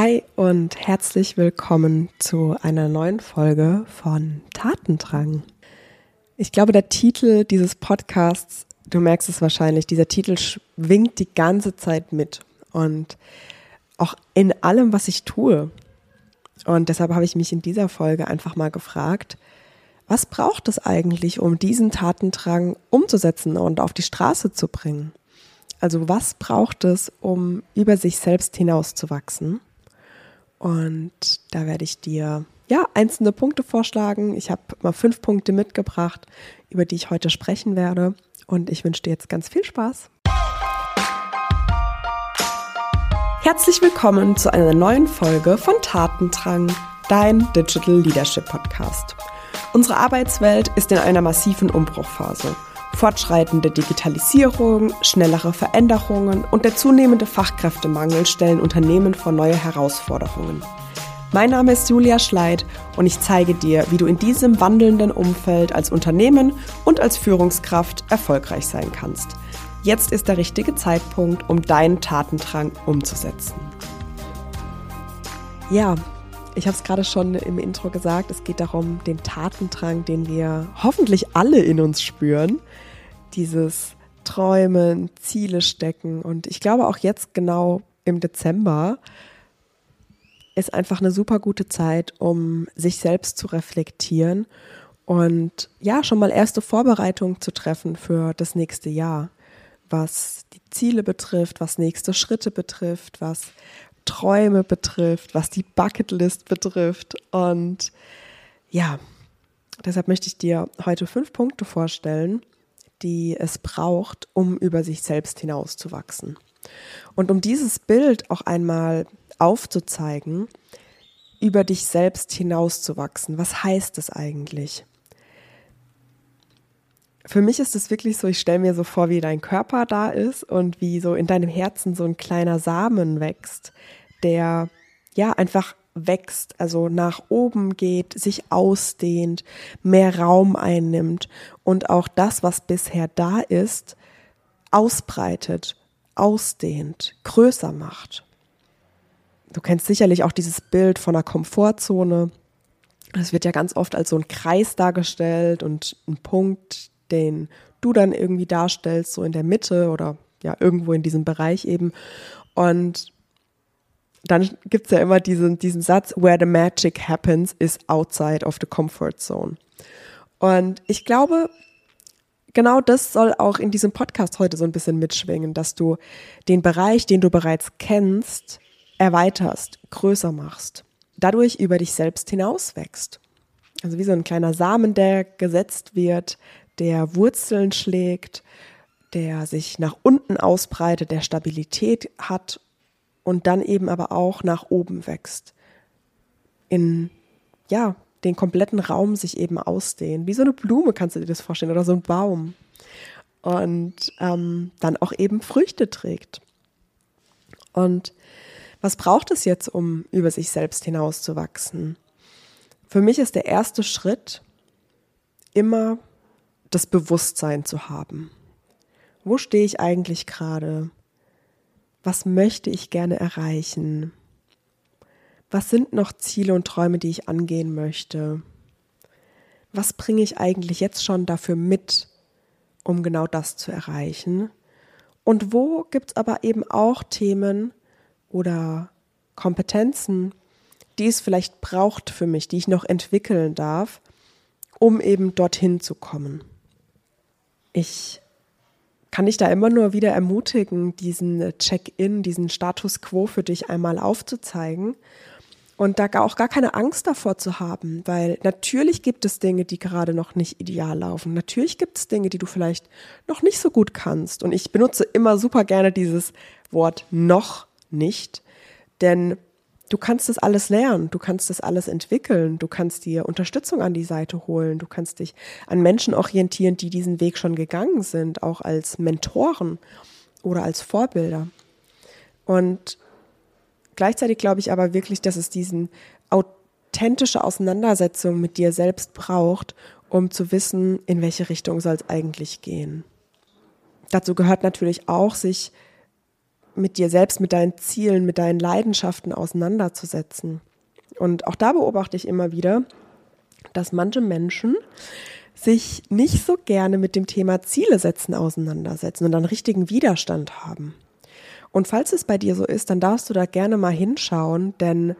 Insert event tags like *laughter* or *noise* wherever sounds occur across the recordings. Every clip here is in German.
Hi und herzlich willkommen zu einer neuen Folge von Tatendrang. Ich glaube, der Titel dieses Podcasts, du merkst es wahrscheinlich, dieser Titel schwingt die ganze Zeit mit und auch in allem, was ich tue. Und deshalb habe ich mich in dieser Folge einfach mal gefragt, was braucht es eigentlich, um diesen Tatendrang umzusetzen und auf die Straße zu bringen? Also was braucht es, um über sich selbst hinauszuwachsen? Und da werde ich dir ja einzelne Punkte vorschlagen. Ich habe mal fünf Punkte mitgebracht, über die ich heute sprechen werde. Und ich wünsche dir jetzt ganz viel Spaß. Herzlich willkommen zu einer neuen Folge von Tatendrang, dein Digital Leadership Podcast. Unsere Arbeitswelt ist in einer massiven Umbruchphase. Fortschreitende Digitalisierung, schnellere Veränderungen und der zunehmende Fachkräftemangel stellen Unternehmen vor neue Herausforderungen. Mein Name ist Julia Schleid und ich zeige dir, wie du in diesem wandelnden Umfeld als Unternehmen und als Führungskraft erfolgreich sein kannst. Jetzt ist der richtige Zeitpunkt, um deinen Tatendrang umzusetzen. Ja, ich habe es gerade schon im Intro gesagt, es geht darum, den Tatendrang, den wir hoffentlich alle in uns spüren, dieses Träumen, Ziele stecken. Und ich glaube auch jetzt genau im Dezember ist einfach eine super gute Zeit, um sich selbst zu reflektieren und ja, schon mal erste Vorbereitungen zu treffen für das nächste Jahr, was die Ziele betrifft, was nächste Schritte betrifft, was Träume betrifft, was die Bucketlist betrifft. Und ja, deshalb möchte ich dir heute fünf Punkte vorstellen, die es braucht, um über sich selbst hinauszuwachsen. Und um dieses Bild auch einmal aufzuzeigen, über dich selbst hinauszuwachsen, was heißt das eigentlich? Für mich ist es wirklich so, ich stelle mir so vor, wie dein Körper da ist und wie so in deinem Herzen so ein kleiner Samen wächst, der ja einfach wächst, also nach oben geht, sich ausdehnt, mehr Raum einnimmt und auch das, was bisher da ist, ausbreitet, ausdehnt, größer macht. Du kennst sicherlich auch dieses Bild von einer Komfortzone. Es wird ja ganz oft als so ein Kreis dargestellt und ein Punkt, den du dann irgendwie darstellst, so in der Mitte oder ja, irgendwo in diesem Bereich eben. Und dann gibt es ja immer diesen, diesen Satz, where the magic happens is outside of the comfort zone. Und ich glaube, genau das soll auch in diesem Podcast heute so ein bisschen mitschwingen, dass du den Bereich, den du bereits kennst, erweiterst, größer machst, dadurch über dich selbst hinauswächst. Also wie so ein kleiner Samen, der gesetzt wird, der Wurzeln schlägt, der sich nach unten ausbreitet, der Stabilität hat und dann eben aber auch nach oben wächst. In, ja, den kompletten Raum sich eben ausdehnen. Wie so eine Blume kannst du dir das vorstellen oder so ein Baum. Und ähm, dann auch eben Früchte trägt. Und was braucht es jetzt, um über sich selbst hinauszuwachsen? Für mich ist der erste Schritt immer das Bewusstsein zu haben. Wo stehe ich eigentlich gerade? Was möchte ich gerne erreichen? Was sind noch Ziele und Träume, die ich angehen möchte? Was bringe ich eigentlich jetzt schon dafür mit, um genau das zu erreichen? Und wo gibt es aber eben auch Themen oder Kompetenzen, die es vielleicht braucht für mich, die ich noch entwickeln darf, um eben dorthin zu kommen? Ich kann ich da immer nur wieder ermutigen, diesen Check-in, diesen Status quo für dich einmal aufzuzeigen und da auch gar keine Angst davor zu haben, weil natürlich gibt es Dinge, die gerade noch nicht ideal laufen. Natürlich gibt es Dinge, die du vielleicht noch nicht so gut kannst. Und ich benutze immer super gerne dieses Wort noch nicht, denn du kannst das alles lernen, du kannst das alles entwickeln, du kannst dir Unterstützung an die Seite holen, du kannst dich an Menschen orientieren, die diesen Weg schon gegangen sind, auch als Mentoren oder als Vorbilder. Und gleichzeitig glaube ich aber wirklich, dass es diesen authentische Auseinandersetzung mit dir selbst braucht, um zu wissen, in welche Richtung soll es eigentlich gehen. Dazu gehört natürlich auch, sich mit dir selbst, mit deinen Zielen, mit deinen Leidenschaften auseinanderzusetzen. Und auch da beobachte ich immer wieder, dass manche Menschen sich nicht so gerne mit dem Thema Ziele setzen auseinandersetzen und einen richtigen Widerstand haben. Und falls es bei dir so ist, dann darfst du da gerne mal hinschauen, denn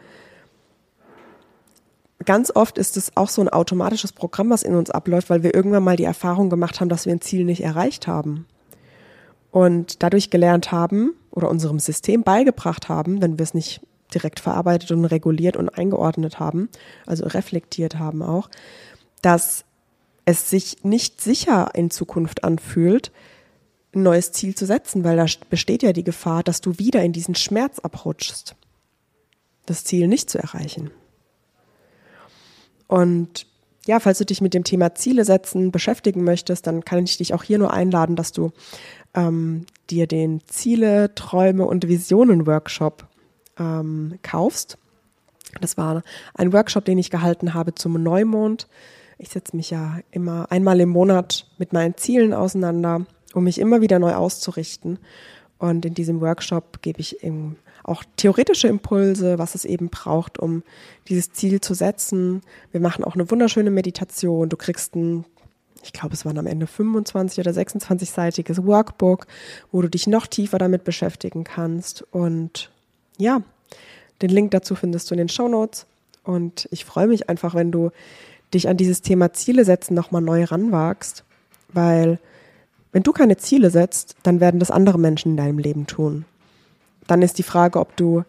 ganz oft ist es auch so ein automatisches Programm, was in uns abläuft, weil wir irgendwann mal die Erfahrung gemacht haben, dass wir ein Ziel nicht erreicht haben. Und dadurch gelernt haben oder unserem System beigebracht haben, wenn wir es nicht direkt verarbeitet und reguliert und eingeordnet haben, also reflektiert haben auch, dass es sich nicht sicher in Zukunft anfühlt, ein neues Ziel zu setzen, weil da besteht ja die Gefahr, dass du wieder in diesen Schmerz abrutschst, das Ziel nicht zu erreichen. Und ja, falls du dich mit dem Thema Ziele setzen beschäftigen möchtest, dann kann ich dich auch hier nur einladen, dass du ähm, dir den Ziele, Träume und Visionen Workshop ähm, kaufst. Das war ein Workshop, den ich gehalten habe zum Neumond ich setze mich ja immer einmal im Monat mit meinen Zielen auseinander, um mich immer wieder neu auszurichten. Und in diesem Workshop gebe ich eben auch theoretische Impulse, was es eben braucht, um dieses Ziel zu setzen. Wir machen auch eine wunderschöne Meditation. Du kriegst ein, ich glaube, es waren am Ende 25 oder 26-seitiges Workbook, wo du dich noch tiefer damit beschäftigen kannst. Und ja, den Link dazu findest du in den Show Notes. Und ich freue mich einfach, wenn du dich an dieses Thema Ziele setzen nochmal neu ranwagst, weil wenn du keine Ziele setzt, dann werden das andere Menschen in deinem Leben tun. Dann ist die Frage, ob du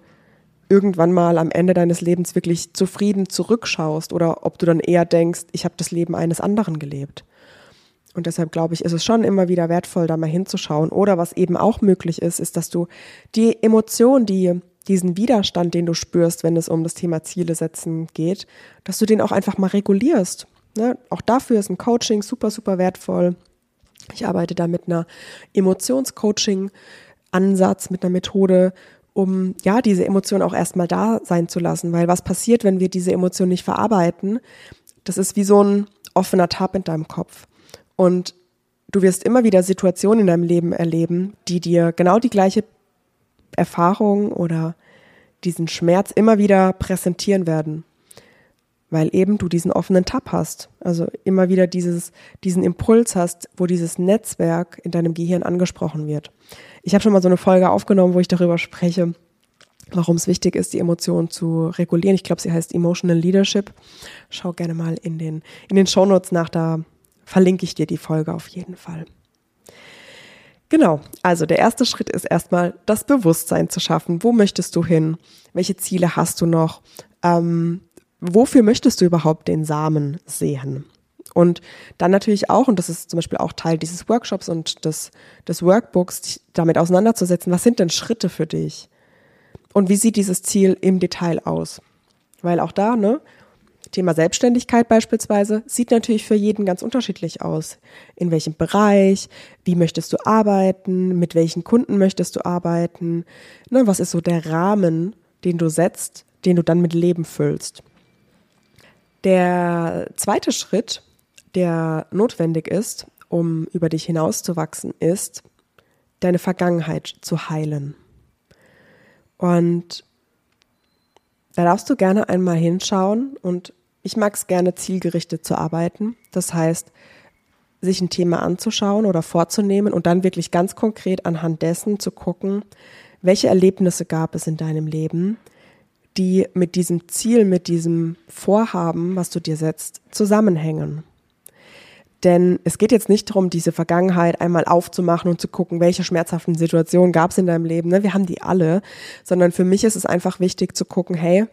irgendwann mal am Ende deines Lebens wirklich zufrieden zurückschaust oder ob du dann eher denkst, ich habe das Leben eines anderen gelebt. Und deshalb glaube ich, ist es schon immer wieder wertvoll, da mal hinzuschauen. Oder was eben auch möglich ist, ist, dass du die Emotion, die diesen Widerstand, den du spürst, wenn es um das Thema Ziele setzen geht, dass du den auch einfach mal regulierst. Ne? Auch dafür ist ein Coaching super, super wertvoll. Ich arbeite da mit einer Emotionscoaching-Ansatz, mit einer Methode, um ja diese Emotion auch erstmal da sein zu lassen. Weil was passiert, wenn wir diese Emotion nicht verarbeiten? Das ist wie so ein offener Tab in deinem Kopf. Und du wirst immer wieder Situationen in deinem Leben erleben, die dir genau die gleiche Erfahrung oder diesen Schmerz immer wieder präsentieren werden, weil eben du diesen offenen Tab hast, also immer wieder dieses, diesen Impuls hast, wo dieses Netzwerk in deinem Gehirn angesprochen wird. Ich habe schon mal so eine Folge aufgenommen, wo ich darüber spreche, warum es wichtig ist, die Emotionen zu regulieren. Ich glaube, sie heißt Emotional Leadership. Schau gerne mal in den, in den Shownotes nach, da verlinke ich dir die Folge auf jeden Fall. Genau, also der erste Schritt ist erstmal das Bewusstsein zu schaffen. Wo möchtest du hin? Welche Ziele hast du noch? Ähm, wofür möchtest du überhaupt den Samen sehen? Und dann natürlich auch, und das ist zum Beispiel auch Teil dieses Workshops und des, des Workbooks, damit auseinanderzusetzen, was sind denn Schritte für dich? Und wie sieht dieses Ziel im Detail aus? Weil auch da, ne, Thema Selbstständigkeit beispielsweise sieht natürlich für jeden ganz unterschiedlich aus. In welchem Bereich, wie möchtest du arbeiten, mit welchen Kunden möchtest du arbeiten, ne, was ist so der Rahmen, den du setzt, den du dann mit Leben füllst. Der zweite Schritt, der notwendig ist, um über dich hinauszuwachsen, ist, deine Vergangenheit zu heilen. Und da darfst du gerne einmal hinschauen und ich mag es gerne zielgerichtet zu arbeiten. Das heißt, sich ein Thema anzuschauen oder vorzunehmen und dann wirklich ganz konkret anhand dessen zu gucken, welche Erlebnisse gab es in deinem Leben, die mit diesem Ziel, mit diesem Vorhaben, was du dir setzt, zusammenhängen. Denn es geht jetzt nicht darum, diese Vergangenheit einmal aufzumachen und zu gucken, welche schmerzhaften Situationen gab es in deinem Leben. Ne? Wir haben die alle, sondern für mich ist es einfach wichtig zu gucken, hey,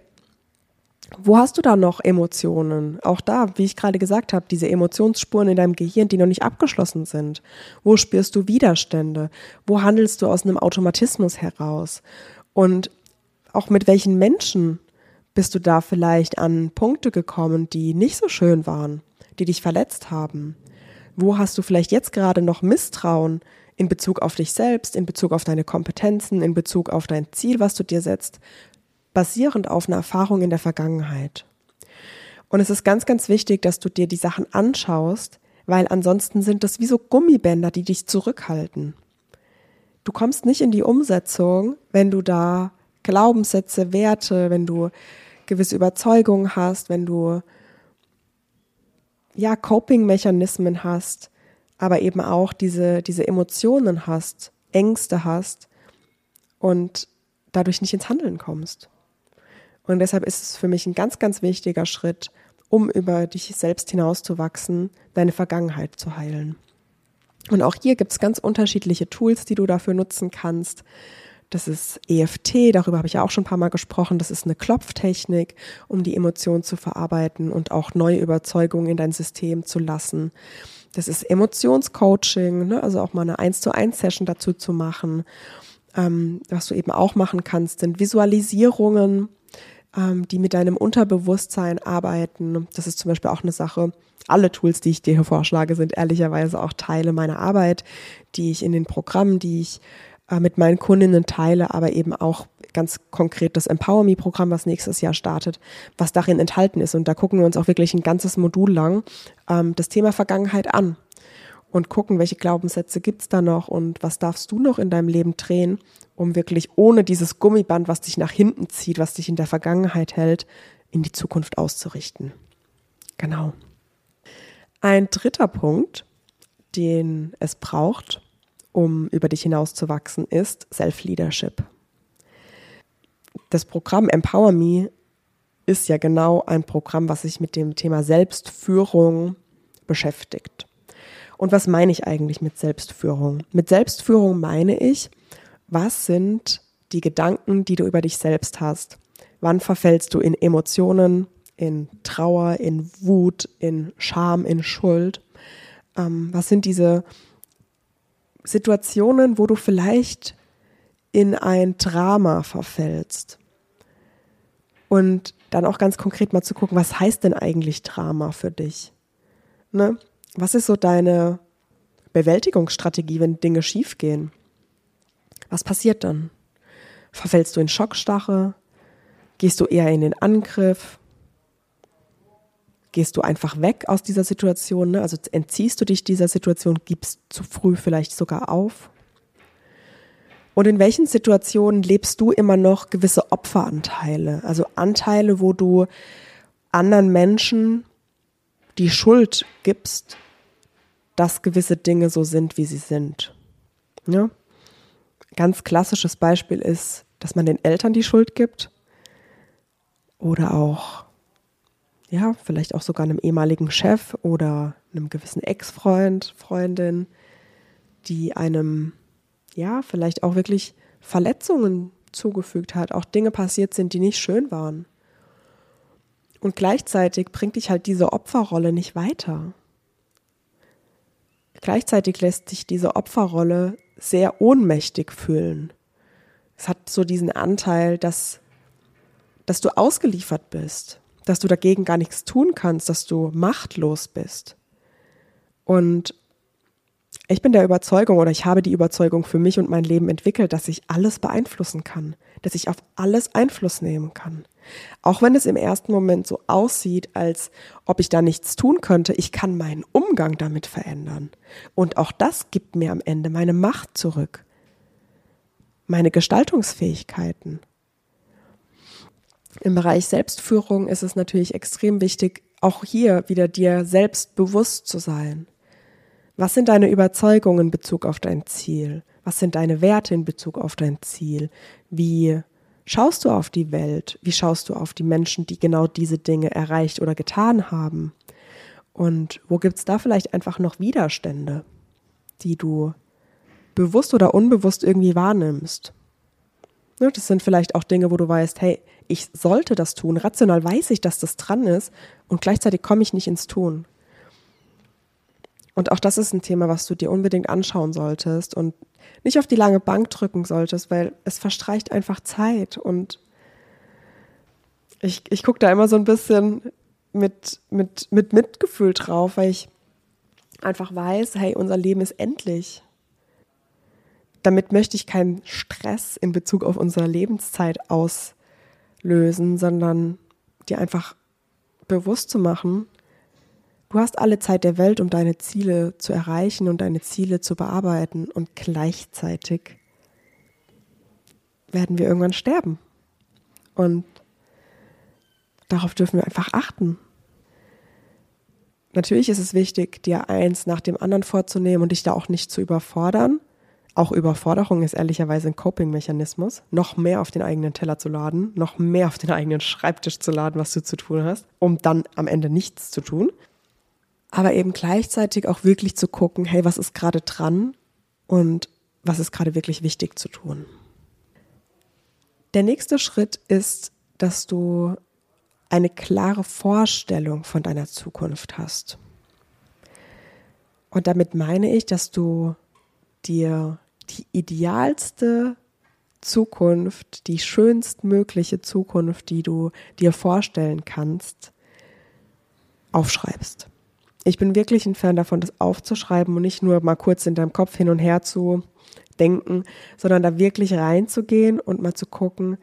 wo hast du da noch Emotionen? Auch da, wie ich gerade gesagt habe, diese Emotionsspuren in deinem Gehirn, die noch nicht abgeschlossen sind. Wo spürst du Widerstände? Wo handelst du aus einem Automatismus heraus? Und auch mit welchen Menschen bist du da vielleicht an Punkte gekommen, die nicht so schön waren, die dich verletzt haben? Wo hast du vielleicht jetzt gerade noch Misstrauen in Bezug auf dich selbst, in Bezug auf deine Kompetenzen, in Bezug auf dein Ziel, was du dir setzt? basierend auf einer Erfahrung in der Vergangenheit. Und es ist ganz, ganz wichtig, dass du dir die Sachen anschaust, weil ansonsten sind das wie so Gummibänder, die dich zurückhalten. du kommst nicht in die Umsetzung, wenn du da Glaubenssätze, Werte, wenn du gewisse Überzeugungen hast, wenn du ja Coping-Mechanismen hast, aber eben auch diese, diese Emotionen hast, Ängste hast und dadurch nicht ins Handeln kommst. Und deshalb ist es für mich ein ganz, ganz wichtiger Schritt, um über dich selbst hinauszuwachsen, deine Vergangenheit zu heilen. Und auch hier gibt es ganz unterschiedliche Tools, die du dafür nutzen kannst. Das ist EFT, darüber habe ich ja auch schon ein paar Mal gesprochen. Das ist eine Klopftechnik, um die Emotionen zu verarbeiten und auch neue Überzeugungen in dein System zu lassen. Das ist Emotionscoaching, ne? also auch mal eine 1 zu 1 Session dazu zu machen. Ähm, was du eben auch machen kannst, sind Visualisierungen, ähm, die mit deinem Unterbewusstsein arbeiten. Das ist zum Beispiel auch eine Sache. Alle Tools, die ich dir hier vorschlage, sind ehrlicherweise auch Teile meiner Arbeit, die ich in den Programmen, die ich äh, mit meinen Kundinnen teile, aber eben auch ganz konkret das Empower Me Programm, was nächstes Jahr startet, was darin enthalten ist. Und da gucken wir uns auch wirklich ein ganzes Modul lang ähm, das Thema Vergangenheit an und gucken, welche Glaubenssätze gibt es da noch und was darfst du noch in deinem Leben drehen, um wirklich ohne dieses Gummiband, was dich nach hinten zieht, was dich in der Vergangenheit hält, in die Zukunft auszurichten. Genau. Ein dritter Punkt, den es braucht, um über dich hinauszuwachsen, ist Self-Leadership. Das Programm Empower Me ist ja genau ein Programm, was sich mit dem Thema Selbstführung beschäftigt. Und was meine ich eigentlich mit Selbstführung? Mit Selbstführung meine ich, was sind die Gedanken, die du über dich selbst hast? Wann verfällst du in Emotionen, in Trauer, in Wut, in Scham, in Schuld? Ähm, was sind diese Situationen, wo du vielleicht in ein Drama verfällst. Und dann auch ganz konkret mal zu gucken, was heißt denn eigentlich Drama für dich? Ne? Was ist so deine Bewältigungsstrategie, wenn Dinge schiefgehen? Was passiert dann? Verfällst du in Schockstache? Gehst du eher in den Angriff? Gehst du einfach weg aus dieser Situation? Ne? Also entziehst du dich dieser Situation, gibst zu früh vielleicht sogar auf? Und in welchen Situationen lebst du immer noch gewisse Opferanteile? Also Anteile, wo du anderen Menschen die Schuld gibst, dass gewisse Dinge so sind, wie sie sind. Ja? Ganz klassisches Beispiel ist, dass man den Eltern die Schuld gibt oder auch ja, vielleicht auch sogar einem ehemaligen Chef oder einem gewissen Ex-Freund, Freundin, die einem, ja, vielleicht auch wirklich Verletzungen zugefügt hat, auch Dinge passiert sind, die nicht schön waren. Und gleichzeitig bringt dich halt diese Opferrolle nicht weiter. Gleichzeitig lässt sich diese Opferrolle sehr ohnmächtig fühlen. Es hat so diesen Anteil, dass, dass du ausgeliefert bist, dass du dagegen gar nichts tun kannst, dass du machtlos bist. Und ich bin der Überzeugung oder ich habe die Überzeugung für mich und mein Leben entwickelt, dass ich alles beeinflussen kann, dass ich auf alles Einfluss nehmen kann. Auch wenn es im ersten Moment so aussieht, als ob ich da nichts tun könnte, ich kann meinen Umgang damit verändern. Und auch das gibt mir am Ende meine Macht zurück, meine Gestaltungsfähigkeiten. Im Bereich Selbstführung ist es natürlich extrem wichtig, auch hier wieder dir selbst bewusst zu sein. Was sind deine Überzeugungen in Bezug auf dein Ziel? Was sind deine Werte in Bezug auf dein Ziel? Wie schaust du auf die Welt? Wie schaust du auf die Menschen, die genau diese Dinge erreicht oder getan haben? Und wo gibt es da vielleicht einfach noch Widerstände, die du bewusst oder unbewusst irgendwie wahrnimmst? Ne, das sind vielleicht auch Dinge, wo du weißt, hey, ich sollte das tun. Rational weiß ich, dass das dran ist und gleichzeitig komme ich nicht ins Tun. Und auch das ist ein Thema, was du dir unbedingt anschauen solltest und nicht auf die lange Bank drücken solltest, weil es verstreicht einfach Zeit. Und ich, ich gucke da immer so ein bisschen mit, mit, mit Mitgefühl drauf, weil ich einfach weiß, hey, unser Leben ist endlich damit möchte ich keinen Stress in Bezug auf unsere Lebenszeit auslösen, sondern dir einfach bewusst zu machen, du hast alle Zeit der Welt, um deine Ziele zu erreichen und deine Ziele zu bearbeiten und gleichzeitig werden wir irgendwann sterben. Und darauf dürfen wir einfach achten. Natürlich ist es wichtig, dir eins nach dem anderen vorzunehmen und dich da auch nicht zu überfordern. Auch Überforderung ist ehrlicherweise ein Coping-Mechanismus, noch mehr auf den eigenen Teller zu laden, noch mehr auf den eigenen Schreibtisch zu laden, was du zu tun hast, um dann am Ende nichts zu tun. Aber eben gleichzeitig auch wirklich zu gucken, hey, was ist gerade dran und was ist gerade wirklich wichtig zu tun. Der nächste Schritt ist, dass du eine klare Vorstellung von deiner Zukunft hast. Und damit meine ich, dass du dir die idealste Zukunft, die schönstmögliche Zukunft, die du dir vorstellen kannst, aufschreibst. Ich bin wirklich ein Fan davon, das aufzuschreiben und nicht nur mal kurz in deinem Kopf hin und her zu denken, sondern da wirklich reinzugehen und mal zu gucken,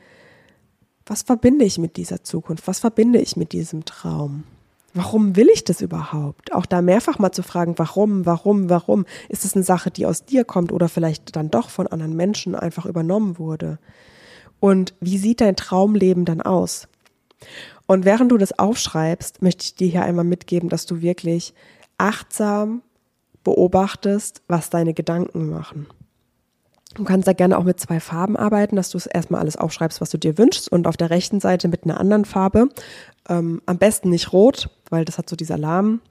was verbinde ich mit dieser Zukunft? Was verbinde ich mit diesem Traum? Warum will ich das überhaupt? Auch da mehrfach mal zu fragen, warum, warum, warum? Ist es eine Sache, die aus dir kommt oder vielleicht dann doch von anderen Menschen einfach übernommen wurde? Und wie sieht dein Traumleben dann aus? Und während du das aufschreibst, möchte ich dir hier einmal mitgeben, dass du wirklich achtsam beobachtest, was deine Gedanken machen. Du kannst da gerne auch mit zwei Farben arbeiten, dass du es erstmal alles aufschreibst, was du dir wünschst und auf der rechten Seite mit einer anderen Farbe. Ähm, am besten nicht rot, weil das hat so diesen Alarm,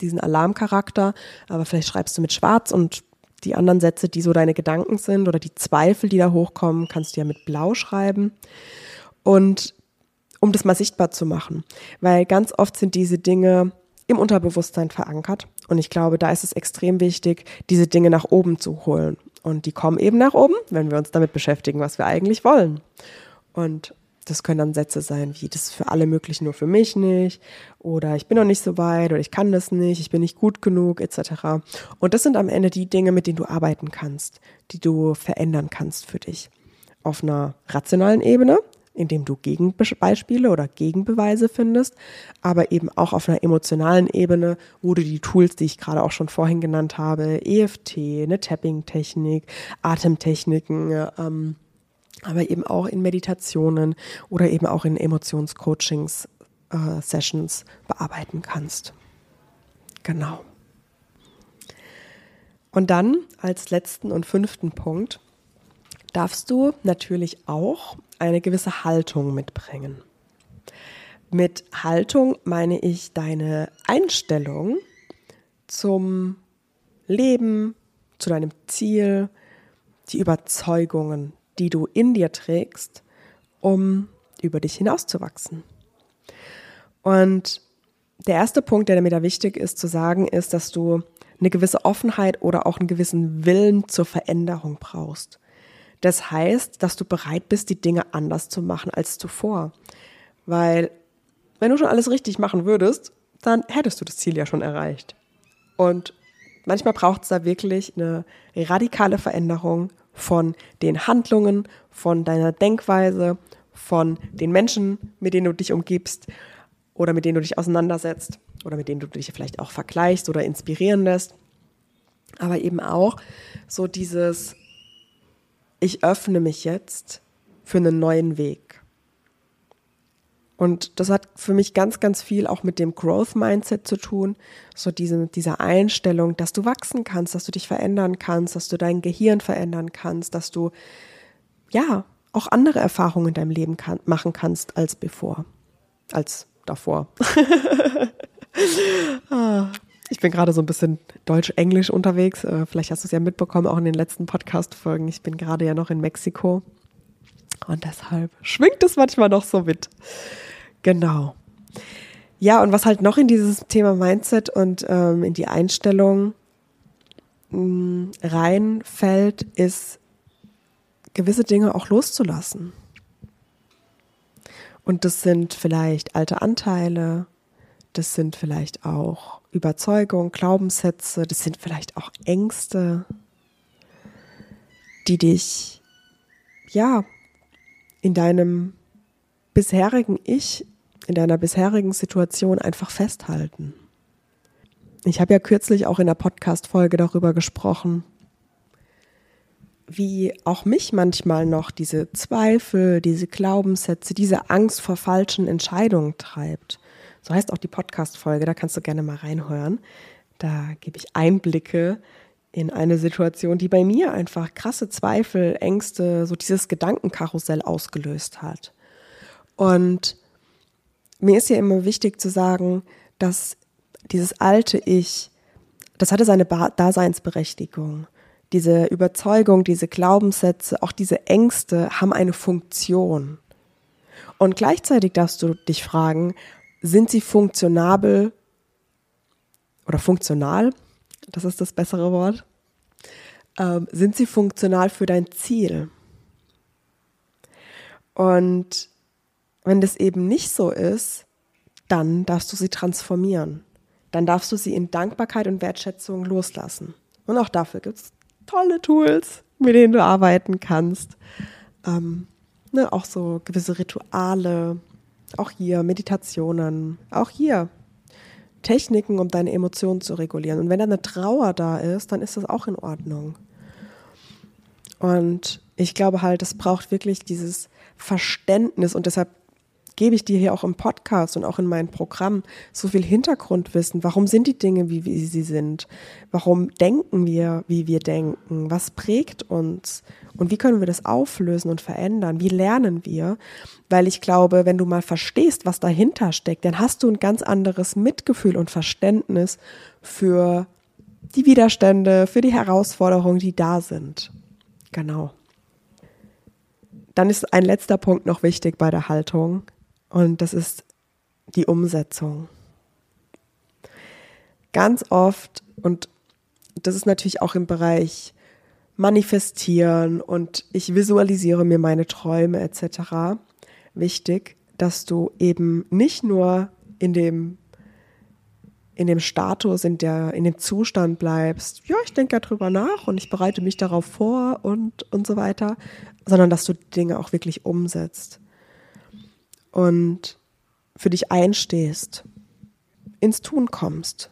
diesen Alarmcharakter. Aber vielleicht schreibst du mit schwarz und die anderen Sätze, die so deine Gedanken sind oder die Zweifel, die da hochkommen, kannst du ja mit blau schreiben. Und um das mal sichtbar zu machen, weil ganz oft sind diese Dinge im Unterbewusstsein verankert. Und ich glaube, da ist es extrem wichtig, diese Dinge nach oben zu holen. Und die kommen eben nach oben, wenn wir uns damit beschäftigen, was wir eigentlich wollen. Und das können dann Sätze sein wie, das ist für alle möglich, nur für mich nicht. Oder ich bin noch nicht so weit oder ich kann das nicht, ich bin nicht gut genug, etc. Und das sind am Ende die Dinge, mit denen du arbeiten kannst, die du verändern kannst für dich. Auf einer rationalen Ebene, indem du Gegenbeispiele oder Gegenbeweise findest, aber eben auch auf einer emotionalen Ebene, wo du die Tools, die ich gerade auch schon vorhin genannt habe, EFT, eine Tapping-Technik, Atemtechniken, ähm, aber eben auch in Meditationen oder eben auch in Emotionscoachings, äh, Sessions bearbeiten kannst. Genau. Und dann als letzten und fünften Punkt darfst du natürlich auch eine gewisse Haltung mitbringen. Mit Haltung meine ich deine Einstellung zum Leben, zu deinem Ziel, die Überzeugungen, die du in dir trägst, um über dich hinauszuwachsen. Und der erste Punkt, der mir da wichtig ist zu sagen, ist, dass du eine gewisse Offenheit oder auch einen gewissen Willen zur Veränderung brauchst. Das heißt, dass du bereit bist, die Dinge anders zu machen als zuvor. Weil wenn du schon alles richtig machen würdest, dann hättest du das Ziel ja schon erreicht. Und manchmal braucht es da wirklich eine radikale Veränderung von den Handlungen, von deiner Denkweise, von den Menschen, mit denen du dich umgibst oder mit denen du dich auseinandersetzt oder mit denen du dich vielleicht auch vergleichst oder inspirieren lässt. Aber eben auch so dieses ich öffne mich jetzt für einen neuen Weg. Und das hat für mich ganz, ganz viel auch mit dem Growth Mindset zu tun. So diese, diese Einstellung, dass du wachsen kannst, dass du dich verändern kannst, dass du dein Gehirn verändern kannst, dass du, ja, auch andere Erfahrungen in deinem Leben kann, machen kannst als bevor, als davor. *laughs* ah. Ich bin gerade so ein bisschen Deutsch-Englisch unterwegs. Äh, vielleicht hast du es ja mitbekommen, auch in den letzten Podcast-Folgen. Ich bin gerade ja noch in Mexiko. Und deshalb schwingt es manchmal noch so mit. Genau. Ja, und was halt noch in dieses Thema Mindset und ähm, in die Einstellung mh, mm, reinfällt, ist gewisse Dinge auch loszulassen. Und das sind vielleicht alte Anteile, das sind vielleicht auch Überzeugungen, Glaubenssätze, das sind vielleicht auch Ängste, die dich, ja, in deinem bisherigen Ich, in deiner bisherigen Situation einfach festhalten. Ich habe ja kürzlich auch in der Podcast-Folge darüber gesprochen, wie auch mich manchmal noch diese Zweifel, diese Glaubenssätze, diese Angst vor falschen Entscheidungen treibt. So heißt auch die Podcast-Folge, da kannst du gerne mal reinhören. Da gebe ich Einblicke in eine Situation, die bei mir einfach krasse Zweifel, Ängste, so dieses Gedankenkarussell ausgelöst hat. Und mir ist ja immer wichtig zu sagen, dass dieses alte Ich, das hatte seine Daseinsberechtigung. Diese Überzeugung, diese Glaubenssätze, auch diese Ängste haben eine Funktion. Und gleichzeitig darfst du dich fragen, sind sie funktionabel oder funktional? Das ist das bessere Wort. Ähm, sind sie funktional für dein Ziel? Und wenn das eben nicht so ist, dann darfst du sie transformieren. Dann darfst du sie in Dankbarkeit und Wertschätzung loslassen. Und auch dafür gibt es tolle Tools, mit denen du arbeiten kannst. Ähm, ne, auch so gewisse Rituale, auch hier Meditationen, auch hier Techniken, um deine Emotionen zu regulieren. Und wenn da eine Trauer da ist, dann ist das auch in Ordnung. Und ich glaube halt, es braucht wirklich dieses Verständnis und deshalb gebe ich dir hier auch im Podcast und auch in meinem Programm so viel Hintergrundwissen. Warum sind die Dinge, wie, sie sind? Warum denken wir, wie wir denken? Was prägt uns? Und wie können wir das auflösen und verändern? Wie lernen wir? Weil ich glaube, wenn du mal verstehst, was dahinter steckt, dann hast du ein ganz anderes Mitgefühl und Verständnis für die Widerstände, für die Herausforderungen, die da sind. Genau. Dann ist ein letzter Punkt noch wichtig bei der Haltung. Und das ist die Umsetzung. Ganz oft, und das ist natürlich auch im Bereich Manifestieren und ich visualisiere mir meine Träume etc. wichtig, dass du eben nicht nur in dem in dem Status, in der, in dem Zustand bleibst, ja, ich denke darüber nach und ich bereite mich darauf vor und, und so weiter, sondern dass du Dinge auch wirklich umsetzt und für dich einstehst, ins Tun kommst.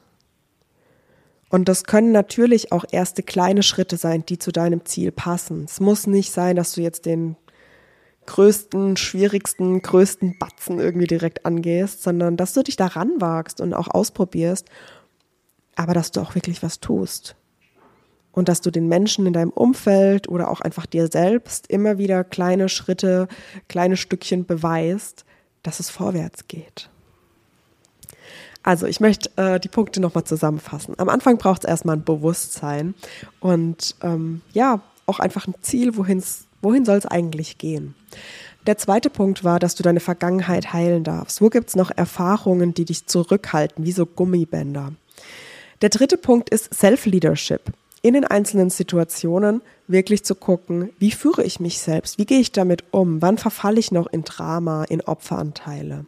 Und das können natürlich auch erste kleine Schritte sein, die zu deinem Ziel passen. Es muss nicht sein, dass du jetzt den größten, schwierigsten, größten Batzen irgendwie direkt angehst, sondern dass du dich daran wagst und auch ausprobierst, aber dass du auch wirklich was tust. Und dass du den Menschen in deinem Umfeld oder auch einfach dir selbst immer wieder kleine Schritte, kleine Stückchen beweist, dass es vorwärts geht. Also ich möchte äh, die Punkte nochmal zusammenfassen. Am Anfang braucht es erstmal ein Bewusstsein und ähm, ja, auch einfach ein Ziel, wohin soll es eigentlich gehen. Der zweite Punkt war, dass du deine Vergangenheit heilen darfst. Wo gibt es noch Erfahrungen, die dich zurückhalten, wie so Gummibänder? Der dritte Punkt ist Self-Leadership. In den einzelnen Situationen wirklich zu gucken, wie führe ich mich selbst? Wie gehe ich damit um? Wann verfalle ich noch in Drama, in Opferanteile?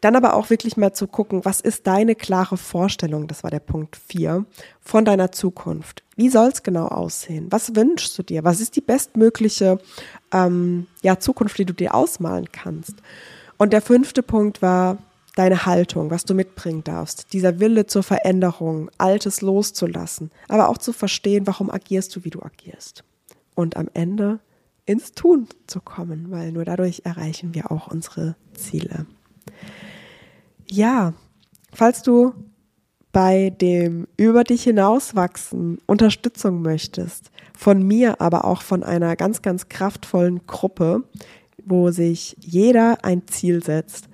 Dann aber auch wirklich mal zu gucken, was ist deine klare Vorstellung, das war der Punkt 4, von deiner Zukunft. Wie soll es genau aussehen? Was wünschst du dir? Was ist die bestmögliche ähm, ja, Zukunft, die du dir ausmalen kannst? Und der fünfte Punkt war deine Haltung, was du mitbringen darfst, dieser Wille zur Veränderung, Altes loszulassen, aber auch zu verstehen, warum agierst du, wie du agierst. Und am Ende ins Tun zu kommen, weil nur dadurch erreichen wir auch unsere Ziele. Ja, falls du bei dem über dich hinauswachsen Unterstützung möchtest, von mir, aber auch von einer ganz, ganz kraftvollen Gruppe, wo sich jeder ein Ziel setzt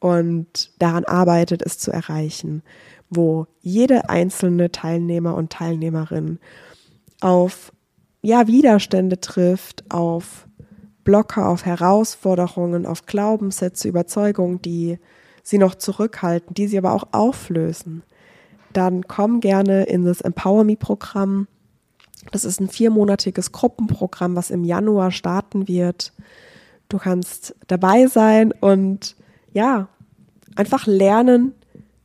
und daran arbeitet, es zu erreichen, wo jede einzelne Teilnehmer und Teilnehmerin auf ja, Widerstände trifft, auf Blocker, auf Herausforderungen, auf Glaubenssätze, Überzeugungen, die sie noch zurückhalten, die sie aber auch auflösen, dann komm gerne in das Empower Me Programm. Das ist ein viermonatiges Gruppenprogramm, was im Januar starten wird. Du kannst dabei sein und ja, einfach lernen,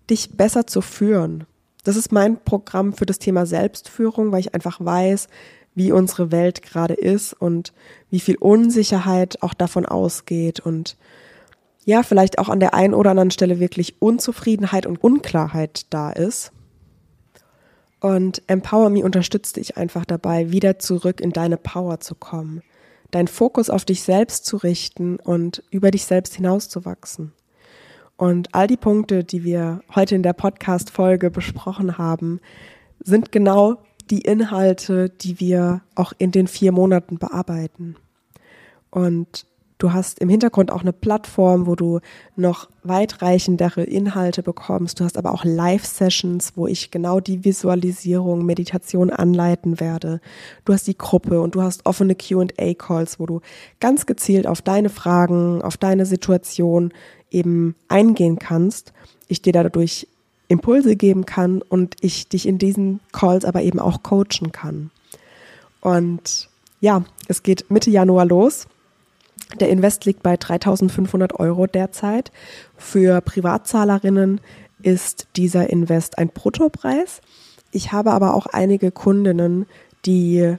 dich besser zu führen. Das ist mein Programm für das Thema Selbstführung, weil ich einfach weiß, wie unsere Welt gerade ist und wie viel Unsicherheit auch davon ausgeht und ja, vielleicht auch an der einen oder anderen Stelle wirklich Unzufriedenheit und Unklarheit da ist. Und Empower Me unterstützt dich einfach dabei, wieder zurück in deine Power zu kommen, deinen Fokus auf dich selbst zu richten und über dich selbst hinauszuwachsen. Und all die Punkte, die wir heute in der Podcast-Folge besprochen haben, sind genau die Inhalte, die wir auch in den vier Monaten bearbeiten. Und Du hast im Hintergrund auch eine Plattform, wo du noch weitreichendere Inhalte bekommst. Du hast aber auch Live-Sessions, wo ich genau die Visualisierung, Meditation anleiten werde. Du hast die Gruppe und du hast offene QA-Calls, wo du ganz gezielt auf deine Fragen, auf deine Situation eben eingehen kannst. Ich dir dadurch Impulse geben kann und ich dich in diesen Calls aber eben auch coachen kann. Und ja, es geht Mitte Januar los. Der Invest liegt bei 3500 Euro derzeit. Für Privatzahlerinnen ist dieser Invest ein Bruttopreis. Ich habe aber auch einige Kundinnen, die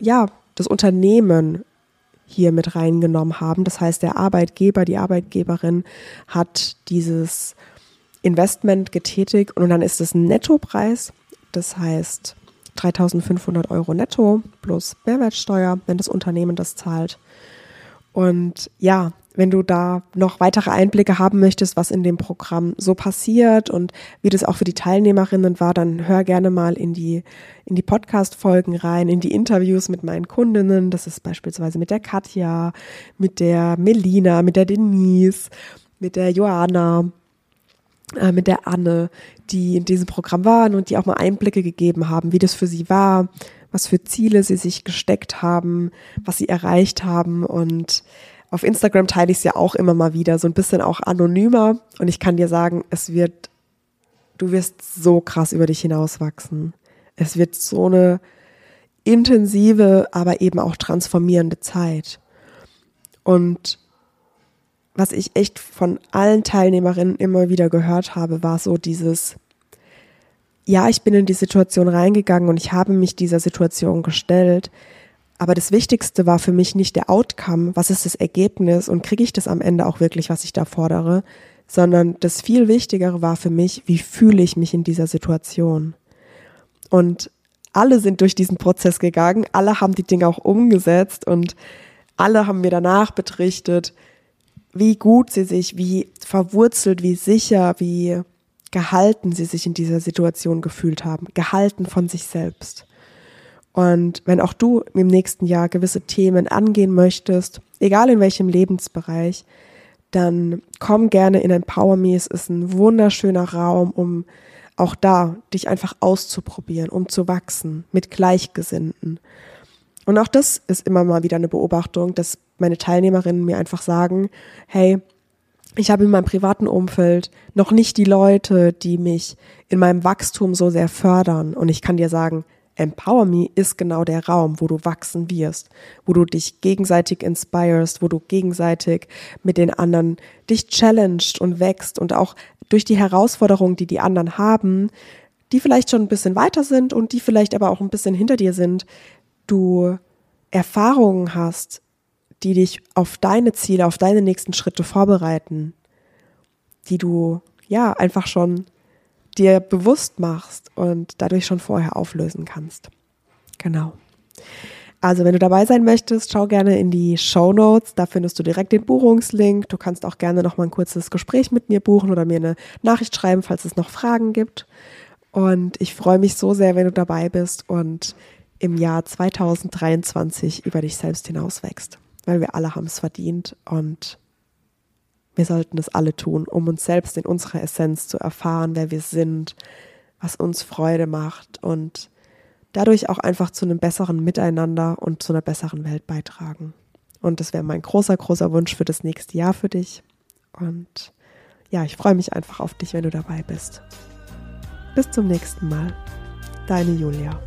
ja das Unternehmen hier mit reingenommen haben. Das heißt, der Arbeitgeber, die Arbeitgeberin hat dieses Investment getätigt und dann ist es ein Nettopreis. Das heißt 3500 Euro netto plus Mehrwertsteuer, wenn das Unternehmen das zahlt. Und ja, wenn du da noch weitere Einblicke haben möchtest, was in dem Programm so passiert und wie das auch für die Teilnehmerinnen war, dann hör gerne mal in die, in die Podcast-Folgen rein, in die Interviews mit meinen Kundinnen. Das ist beispielsweise mit der Katja, mit der Melina, mit der Denise, mit der Joana, äh, mit der Anne, die in diesem Programm waren und die auch mal Einblicke gegeben haben, wie das für sie war, was für Ziele sie sich gesteckt haben, was sie erreicht haben. Und auf Instagram teile ich es ja auch immer mal wieder, so ein bisschen auch anonymer. Und ich kann dir sagen, es wird, du wirst so krass über dich hinauswachsen. Es wird so eine intensive, aber eben auch transformierende Zeit. Und was ich echt von allen Teilnehmerinnen immer wieder gehört habe, war so dieses, ja, ich bin in die Situation reingegangen und ich habe mich dieser Situation gestellt. Aber das Wichtigste war für mich nicht der Outcome, was ist das Ergebnis und kriege ich das am Ende auch wirklich, was ich da fordere, sondern das viel Wichtigere war für mich, wie fühle ich mich in dieser Situation. Und alle sind durch diesen Prozess gegangen, alle haben die Dinge auch umgesetzt und alle haben mir danach betrichtet, wie gut sie sich, wie verwurzelt, wie sicher, wie gehalten sie sich in dieser Situation gefühlt haben, gehalten von sich selbst. Und wenn auch du im nächsten Jahr gewisse Themen angehen möchtest, egal in welchem Lebensbereich, dann komm gerne in Empower Me. Es ist ein wunderschöner Raum, um auch da dich einfach auszuprobieren, um zu wachsen mit Gleichgesinnten. Und auch das ist immer mal wieder eine Beobachtung, dass meine Teilnehmerinnen mir einfach sagen, hey, ich habe in meinem privaten Umfeld noch nicht die Leute, die mich in meinem Wachstum so sehr fördern. Und ich kann dir sagen, Empower Me ist genau der Raum, wo du wachsen wirst, wo du dich gegenseitig inspirest, wo du gegenseitig mit den anderen dich challenged und wächst und auch durch die Herausforderungen, die die anderen haben, die vielleicht schon ein bisschen weiter sind und die vielleicht aber auch ein bisschen hinter dir sind, du Erfahrungen hast, die dich auf deine Ziele, auf deine nächsten Schritte vorbereiten, die du ja einfach schon dir bewusst machst und dadurch schon vorher auflösen kannst. Genau. Also, wenn du dabei sein möchtest, schau gerne in die Show Notes. Da findest du direkt den Buchungslink. Du kannst auch gerne noch mal ein kurzes Gespräch mit mir buchen oder mir eine Nachricht schreiben, falls es noch Fragen gibt. Und ich freue mich so sehr, wenn du dabei bist und im Jahr 2023 über dich selbst hinauswächst weil wir alle haben es verdient und wir sollten es alle tun, um uns selbst in unserer Essenz zu erfahren, wer wir sind, was uns Freude macht und dadurch auch einfach zu einem besseren Miteinander und zu einer besseren Welt beitragen. Und das wäre mein großer, großer Wunsch für das nächste Jahr für dich. Und ja, ich freue mich einfach auf dich, wenn du dabei bist. Bis zum nächsten Mal. Deine Julia.